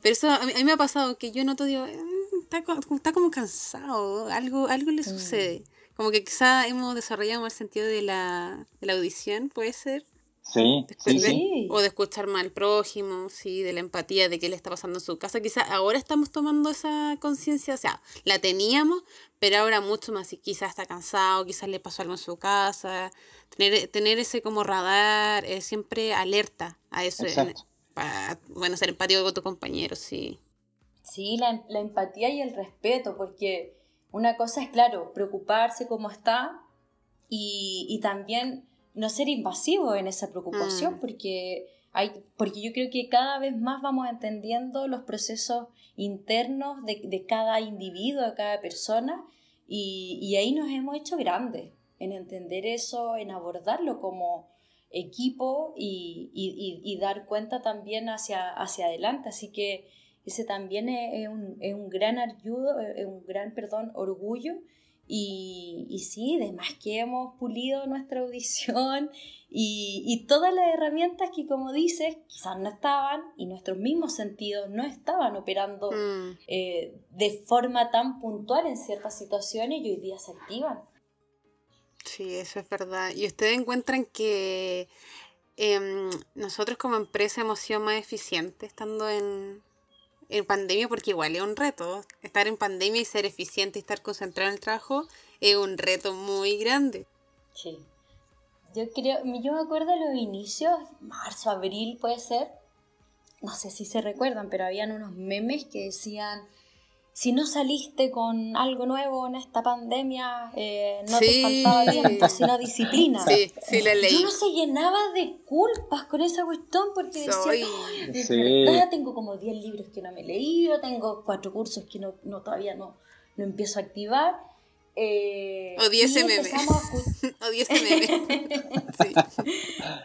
pero eso a mí, me ha pasado que yo noto, digo, mm, está, está como cansado, algo, algo le mm. sucede. Como que quizá hemos desarrollado más sentido de la, de la audición, puede ser. Sí, sí, O de escuchar mal al prójimo, sí, de la empatía de qué le está pasando en su casa. Quizás ahora estamos tomando esa conciencia, o sea, la teníamos, pero ahora mucho más. Y quizás está cansado, quizás le pasó algo en su casa. Tener, tener ese como radar, eh, siempre alerta a eso. para, bueno, ser empático con tu compañero, sí. Sí, la, la empatía y el respeto, porque una cosa es, claro, preocuparse cómo está y, y también no ser invasivo en esa preocupación, mm. porque, hay, porque yo creo que cada vez más vamos entendiendo los procesos internos de, de cada individuo, de cada persona, y, y, ahí nos hemos hecho grandes en entender eso, en abordarlo como equipo y, y, y dar cuenta también hacia, hacia adelante. Así que ese también es, un, es un, gran ayudo, es un gran perdón, orgullo y, y sí, además que hemos pulido nuestra audición y, y, todas las herramientas que, como dices, quizás no estaban y nuestros mismos sentidos no estaban operando mm. eh, de forma tan puntual en ciertas situaciones y hoy día se activan. Sí, eso es verdad. ¿Y ustedes encuentran que em, nosotros como empresa hemos sido más eficientes estando en, en pandemia, porque igual es un reto. Estar en pandemia y ser eficiente y estar concentrado en el trabajo es un reto muy grande. Sí. Yo creo, yo me acuerdo los inicios, marzo, abril puede ser, no sé si se recuerdan, pero habían unos memes que decían, si no saliste con algo nuevo en esta pandemia, eh, no te faltaba tiempo, sino disciplina. Sí, sí, le leí. Uno se llenaba de culpas con esa cuestión porque decía, sí. tengo como 10 libros que no me he leído, tengo cuatro cursos que no, no todavía no, no empiezo a activar. Eh, a escu- Odio ese meme. Sí.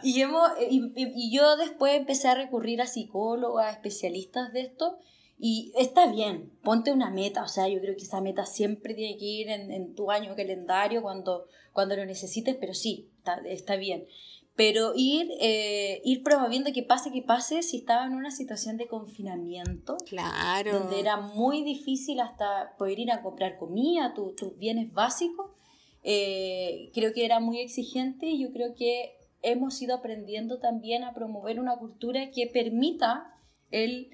y, hemos, y, y- y yo después empecé a recurrir a psicólogos, a especialistas de esto, y está bien, ponte una meta, o sea, yo creo que esa meta siempre tiene que ir en, en tu año calendario cuando, cuando lo necesites, pero sí, está, está bien. Pero ir, eh, ir promoviendo que pase, que pase, si estaba en una situación de confinamiento, Claro. donde era muy difícil hasta poder ir a comprar comida, tu- tus bienes básicos, eh, creo que era muy exigente y yo creo que hemos ido aprendiendo también a promover una cultura que permita el,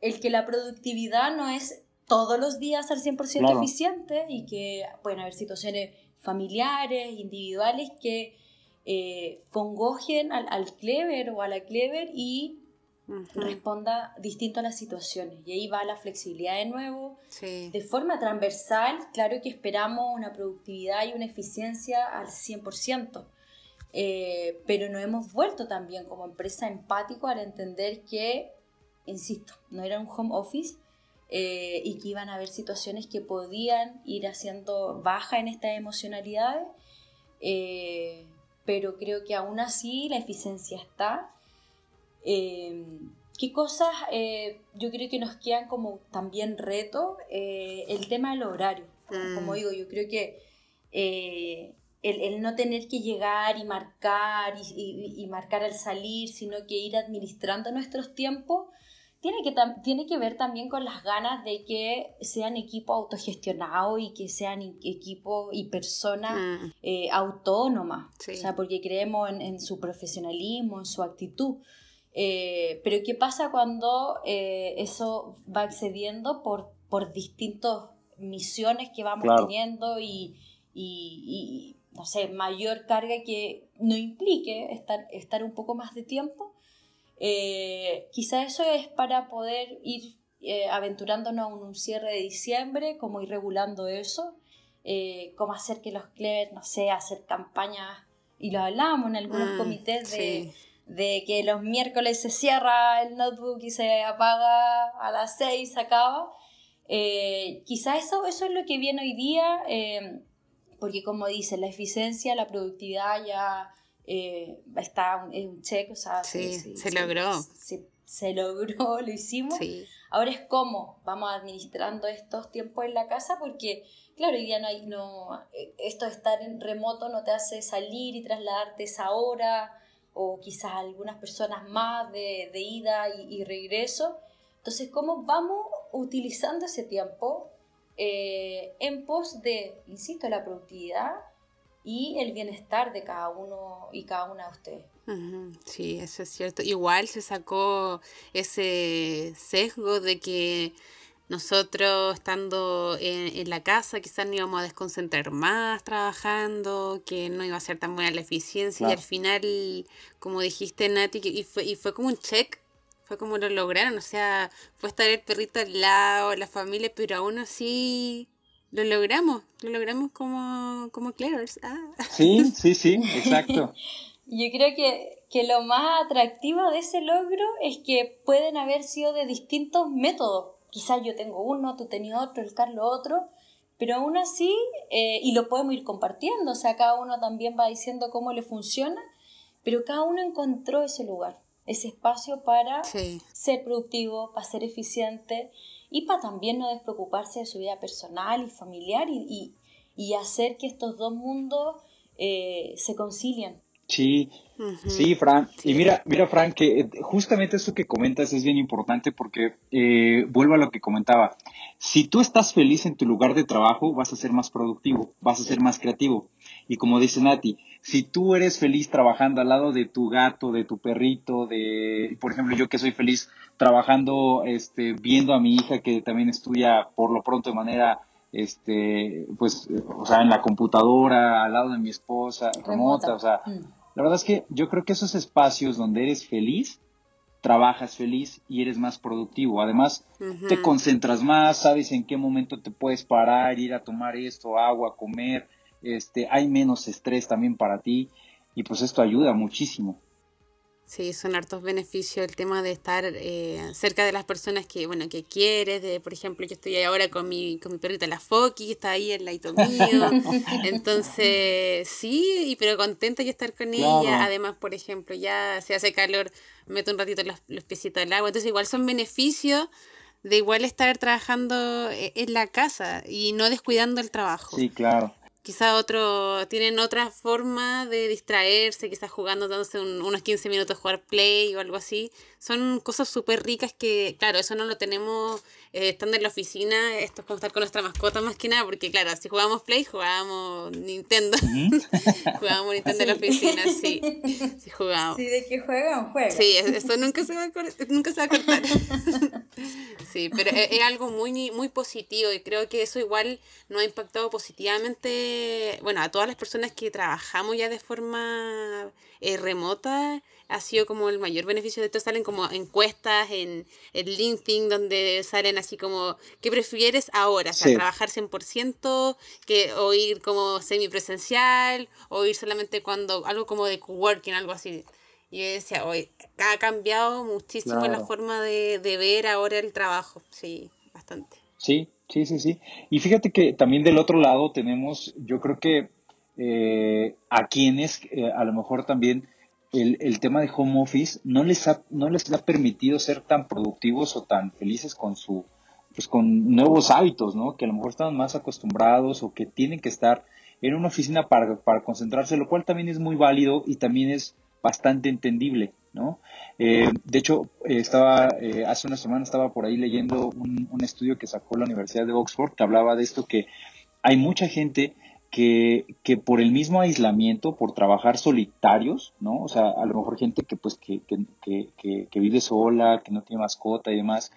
el que la productividad no es todos los días al 100% Claro. eficiente y que pueden haber situaciones familiares, individuales que eh, congojen al, al clever o a la clever y Ujú. responda distinto a las situaciones. Y ahí va la flexibilidad de nuevo. Sí. De forma transversal, claro que esperamos una productividad y una eficiencia al 100%, eh, pero nos hemos vuelto también como empresa empático al entender que, insisto, no era un home office eh, y que iban a haber situaciones que podían ir haciendo baja en estas emocionalidades, eh, pero creo que aún así la eficiencia está. Eh, ¿Qué cosas yo creo que nos quedan como también reto? El tema del horario. Mm. Como digo, yo creo que el, el no tener que llegar y marcar y, y- y marcar al salir, sino que ir administrando nuestros tiempos, tiene que, tiene que ver también con las ganas de que sean equipos autogestionados y que sean equipos y personas Mm. eh, autónoma, Sí. o sea, porque creemos en, en su profesionalismo, en su actitud. Eh, pero ¿qué pasa cuando eh, eso va excediendo por, por distintas misiones que vamos Claro. teniendo y, y- y, no sé, mayor carga que no implique estar, estar un poco más de tiempo? Eh, quizá eso es para poder ir eh, aventurándonos en un cierre de diciembre, como ir regulando eso, eh, cómo hacer que los clever, no sé, hacer campañas, y lo hablábamos en algunos Mm, comités de, sí. de que los miércoles se cierra el notebook y se apaga a las 6, se acaba. Eh, quizá eso, eso es lo que viene hoy día, eh, porque como dice, la eficiencia, la productividad ya eh, está es un check, o sea, Sí, se logró. Se, se logró, lo hicimos. Sí. Ahora es cómo vamos administrando estos tiempos en la casa, porque, claro, hoy día no hay, no, eh, esto de estar en remoto no te hace salir y trasladarte esa hora, o quizás algunas personas más de, de ida y, y regreso. Entonces, ¿cómo vamos utilizando ese tiempo eh, en pos de, insisto, la productividad y el bienestar de cada uno y cada una de ustedes? Sí, eso es cierto. Igual se sacó ese sesgo de que nosotros estando en, en la casa quizás nos íbamos a desconcentrar más trabajando, que no iba a ser tan buena la eficiencia y al final, como dijiste Nati, que- y fue, y fue como un check, fue como lo lograron, o sea, fue estar el perrito al lado, la familia, pero aún así lo logramos, lo logramos como, como. Ah. Sí, sí, sí, exacto. Yo creo que, que lo más atractivo de ese logro es que pueden haber sido de distintos métodos. Quizás yo tengo uno, tú tenías otro, el Carlos otro, pero aún así, eh, y lo podemos ir compartiendo, o sea, cada uno también va diciendo cómo le funciona, pero cada uno encontró ese lugar, ese espacio para Sí. ser productivo, para ser eficiente y para también no despreocuparse de su vida personal y familiar y, y- y hacer que estos dos mundos eh, se concilien. Sí. Sí, Fran. Sí. Y mira, mira, Fran, que eh, justamente eso que comentas es bien importante porque eh, vuelvo a lo que comentaba. Si tú estás feliz en tu lugar de trabajo, vas a ser más productivo, vas a ser más creativo. Y como dice Nati, si tú eres feliz trabajando al lado de tu gato, de tu perrito, de, por ejemplo, yo que soy feliz trabajando, este, viendo a mi hija que también estudia por lo pronto de manera este, pues, o sea, en la computadora, al lado de mi esposa, remota, o sea, Mm. La verdad es que yo creo que esos espacios donde eres feliz, trabajas feliz y eres más productivo. Además, te concentras más, sabes en qué momento te puedes parar, ir a tomar esto, agua, comer, este, hay menos estrés también para ti y pues esto ayuda muchísimo. Sí, son hartos beneficios el tema de estar eh, cerca de las personas que, bueno, que quieres. De, por ejemplo, yo estoy ahora con mi, con mi perrita la Foki, que está ahí el laito mío. Entonces, sí, pero contenta de estar con ella. Además, por ejemplo, ya se hace calor, meto un ratito los, los piecitos al agua. Entonces, igual son beneficios de igual estar trabajando eh, en la casa y no descuidando el trabajo. Sí, claro quizás otro, tienen otra forma de distraerse, quizás jugando, dándose unos 15 minutos jugar play o algo así. Son cosas súper ricas que, claro, eso no lo tenemos eh, estando en la oficina, esto es como estar con nuestra mascota más que nada, porque claro, si jugamos play, jugábamos Nintendo. jugábamos Nintendo en la oficina, sí. Sí, jugamos. Sí, de que juegan, juegan. Sí, eso nunca se va a, nunca se va a cortar. sí, pero es, es algo muy, muy positivo y creo que eso igual nos ha impactado positivamente bueno, a todas las personas que trabajamos ya de forma eh, remota, ha sido como el mayor beneficio de esto. Salen como encuestas en, el LinkedIn donde salen así como, ¿qué prefieres ahora? O sea, trabajar 100% que, o ir como semipresencial o ir solamente cuando, algo como de coworking, algo así. Y yo decía, hoy ha cambiado muchísimo la forma de, de ver ahora el trabajo, sí, bastante. Sí, Sí, sí, sí. Y fíjate que también del otro lado tenemos, yo creo que eh, a quienes eh, a lo mejor también el, el, tema de home office no les, ha, no les ha permitido ser tan productivos o tan felices con su pues con nuevos hábitos, ¿no? Que a lo mejor están más acostumbrados o que tienen que estar en una oficina para, para concentrarse, lo cual también es muy válido y también es bastante entendible, ¿no? Eh, de hecho, eh, estaba, eh, hace una semana estaba por ahí leyendo un, estudio que sacó la Universidad de Oxford que hablaba de esto, que hay mucha gente que, que, por el mismo aislamiento, por trabajar solitarios, ¿no? O sea, a lo mejor gente que pues que, que, que, vive sola, que no tiene mascota y demás,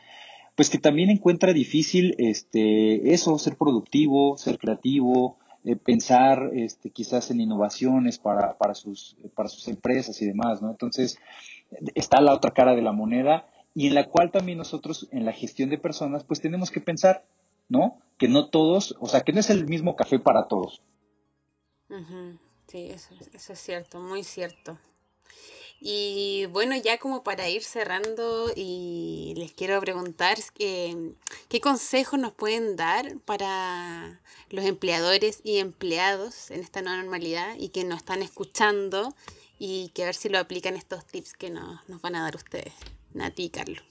pues que también encuentra difícil este, eso, ser productivo, ser creativo, eh, pensar este, quizás en innovaciones para, para, sus, para sus empresas y demás, ¿no? Entonces, está la otra cara de la moneda y en la cual también nosotros en la gestión de personas, pues tenemos que pensar, ¿no? Que no todos, o sea, que no es el mismo café para todos. Sí, eso, eso es cierto, muy cierto. Y bueno, ya como para ir cerrando y les quiero preguntar qué consejos nos pueden dar para los empleadores y empleados en esta nueva normalidad y que nos están escuchando y que a ver si lo aplican estos tips que nos, van a dar ustedes, Nati y Carlos.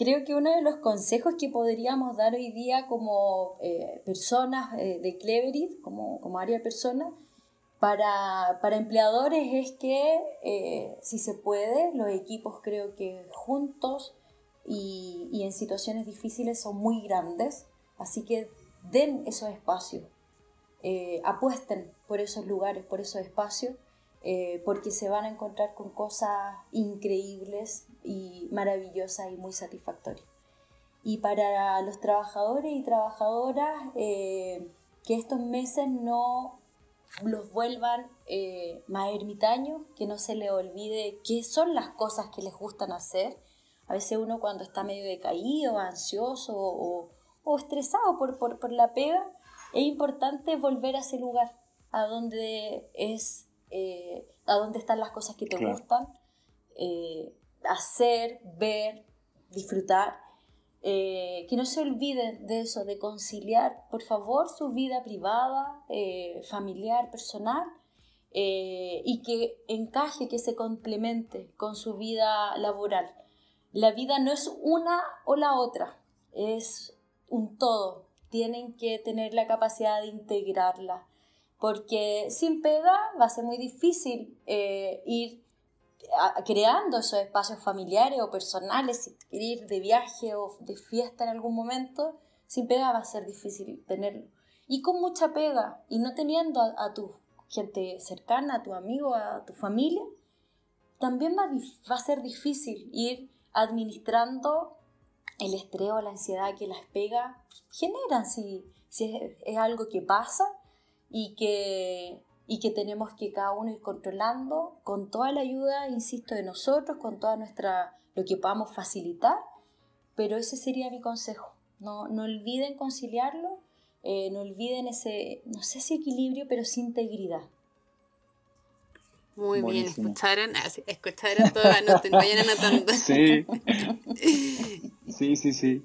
Creo que uno de los consejos que podríamos dar hoy día como eh, personas eh, de Cleverit, como, como área de personas, para, para empleadores es que, eh, si se puede, los equipos creo que juntos y, y, en situaciones difíciles son muy grandes, así que den esos espacios, eh, apuesten por esos lugares, por esos espacios, eh, porque se van a encontrar con cosas increíbles y maravillosas y muy satisfactorias. Y para los trabajadores y trabajadoras, que estos meses no los vuelvan eh, más ermitaños, que no se les olvide qué son las cosas que les gustan hacer. A veces uno cuando está medio decaído, ansioso o, estresado por, por, la pega, es importante volver a ese lugar, a donde es, eh, a donde están las cosas que te gustan, eh, hacer, ver, disfrutar eh, que no se olviden de eso, de conciliar, por favor, su vida privada, eh, familiar, personal, y que encaje, que se complemente con su vida laboral. La vida no es una o la otra, es un todo. Tienen que tener la capacidad de integrarla, porque sin pega va a ser muy difícil ir creando esos espacios familiares o personales, ir de viaje o de fiesta en algún momento, sin pega va a ser difícil tenerlo. Y con mucha pega, y no teniendo a, tu gente cercana, a tu amigo, a tu familia, también va, a ser difícil ir administrando el estrés o la ansiedad que las pega generan, si, si es algo que pasa y que y que tenemos que cada uno ir controlando con toda la ayuda, insisto, de nosotros, con toda nuestra, lo que podamos facilitar, pero ese sería mi consejo. No, no olviden conciliarlo, eh, no olviden ese, no sé si equilibrio, pero sí integridad. Muy bien, escucharon, ah, escucharon todo, anoten, vayan anotando. Sí. Sí, sí, sí.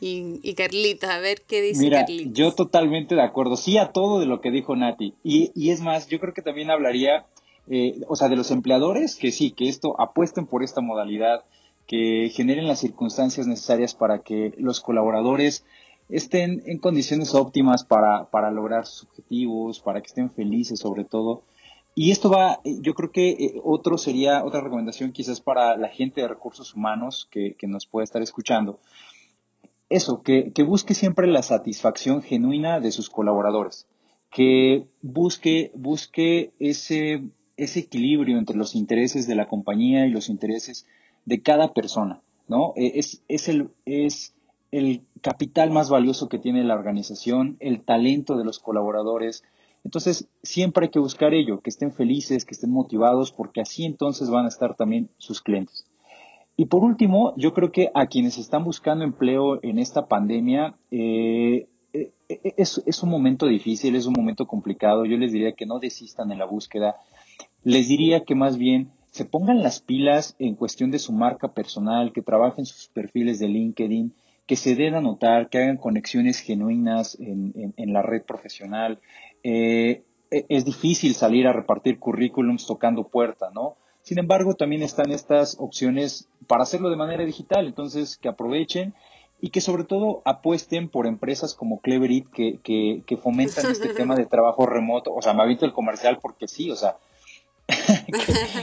Y, y Carlitos, a ver qué dice Mira, Carlitos. Yo totalmente de acuerdo, sí a todo de lo que dijo Nati. Y, y es más, yo creo que también hablaría, eh, o sea, de los empleadores, que sí, que esto apuesten por esta modalidad, que generen las circunstancias necesarias para que los colaboradores estén en condiciones óptimas para, para lograr sus objetivos, para que estén felices sobre todo. Y esto va, yo creo que eh, otro sería, otra recomendación quizás para la gente de recursos humanos que, que nos puede estar escuchando. Eso, que, que, busque siempre la satisfacción genuina de sus colaboradores, que busque, busque ese, ese equilibrio entre los intereses de la compañía y los intereses de cada persona, ¿no? Eh, es, es, el, es el capital más valioso que tiene la organización, el talento de los colaboradores. Entonces, siempre hay que buscar ello, que estén felices, que estén motivados, porque así entonces van a estar también sus clientes. Y por último, yo creo que a quienes están buscando empleo en esta pandemia, eh, eh, es, un momento difícil, es un momento complicado. Yo les diría que no desistan en la búsqueda. Les diría que más bien se pongan las pilas en cuestión de su marca personal, que trabajen sus perfiles de LinkedIn, que se den a notar, que hagan conexiones genuinas en, en, la red profesional. Eh, e, es difícil salir a repartir currículums tocando puerta, ¿no? Sin embargo, también están estas opciones para hacerlo de manera digital, entonces que aprovechen y que sobre todo apuesten por empresas como Cleverit que, que, que fomentan este tema de trabajo remoto. O sea, me habito el comercial porque sí, o sea,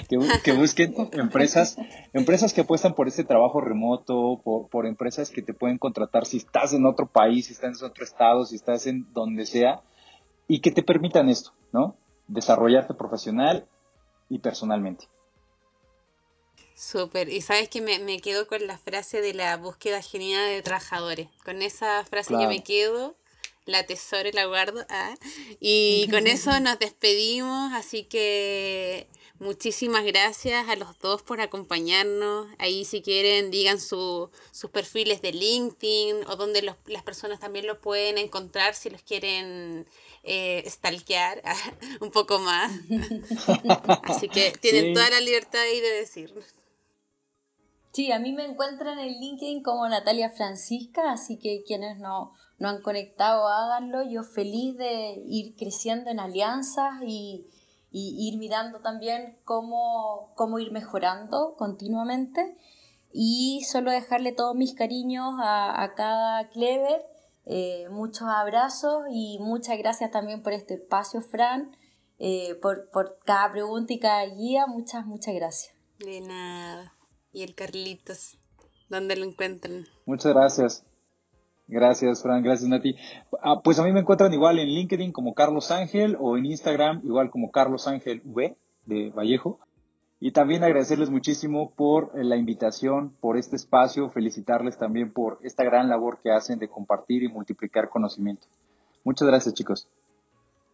que, que, busquen empresas, empresas que apuestan por este trabajo remoto, por, por, empresas que te pueden contratar si estás en otro país, si estás en otro estado, si estás en donde sea, y que te permitan esto, ¿no? Desarrollarte profesional y personalmente. Súper, y sabes que me, me, quedo con la frase de la búsqueda genuina de trabajadores. Con esa frase claro. yo me quedo la tesoro y la guardo. Ah. Y con eso nos despedimos, así que muchísimas gracias a los dos por acompañarnos. Ahí si quieren digan su, sus perfiles de LinkedIn o donde los, las personas también los pueden encontrar si los quieren eh, stalkear un poco más. así que tienen sí. toda la libertad ahí de decirnos. Sí, a mí me encuentran en LinkedIn como Natalia Francisca, así que quienes no, no han conectado, háganlo. Yo feliz de ir creciendo en alianzas y, ir mirando también cómo, cómo ir mejorando continuamente. Y solo dejarle todos mis cariños a, a cada Clever, eh, muchos abrazos y muchas gracias también por este espacio, Fran, eh, por, por cada pregunta y cada guía. Muchas, muchas gracias. De nada y el Carlitos. ¿Dónde lo encuentran? Muchas gracias. Gracias, Fran. Gracias, Nati. Ah, pues a mí me encuentran igual en LinkedIn como Carlos Ángel o en Instagram igual como Carlos Ángel V de Vallejo. Y también agradecerles muchísimo por la invitación, por este espacio, felicitarles también por esta gran labor que hacen de compartir y multiplicar conocimiento. Muchas gracias, chicos.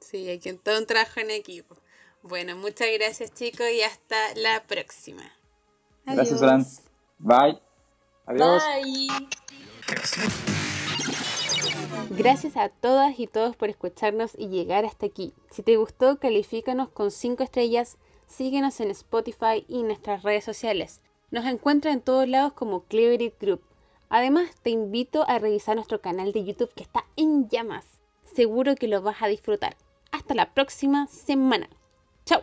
Sí, hay que todo un trabajo en equipo. Bueno, muchas gracias, chicos, y hasta la próxima. Gracias, Fran. Bye. Adiós. Bye. Gracias a todas y todos por escucharnos y llegar hasta aquí. Si te gustó, califícanos con 5 estrellas, síguenos en Spotify y en nuestras redes sociales. Nos encuentra en todos lados como Cleverit Group. Además, te invito a revisar nuestro canal de YouTube que está en llamas. Seguro que lo vas a disfrutar. Hasta la próxima semana. Chao.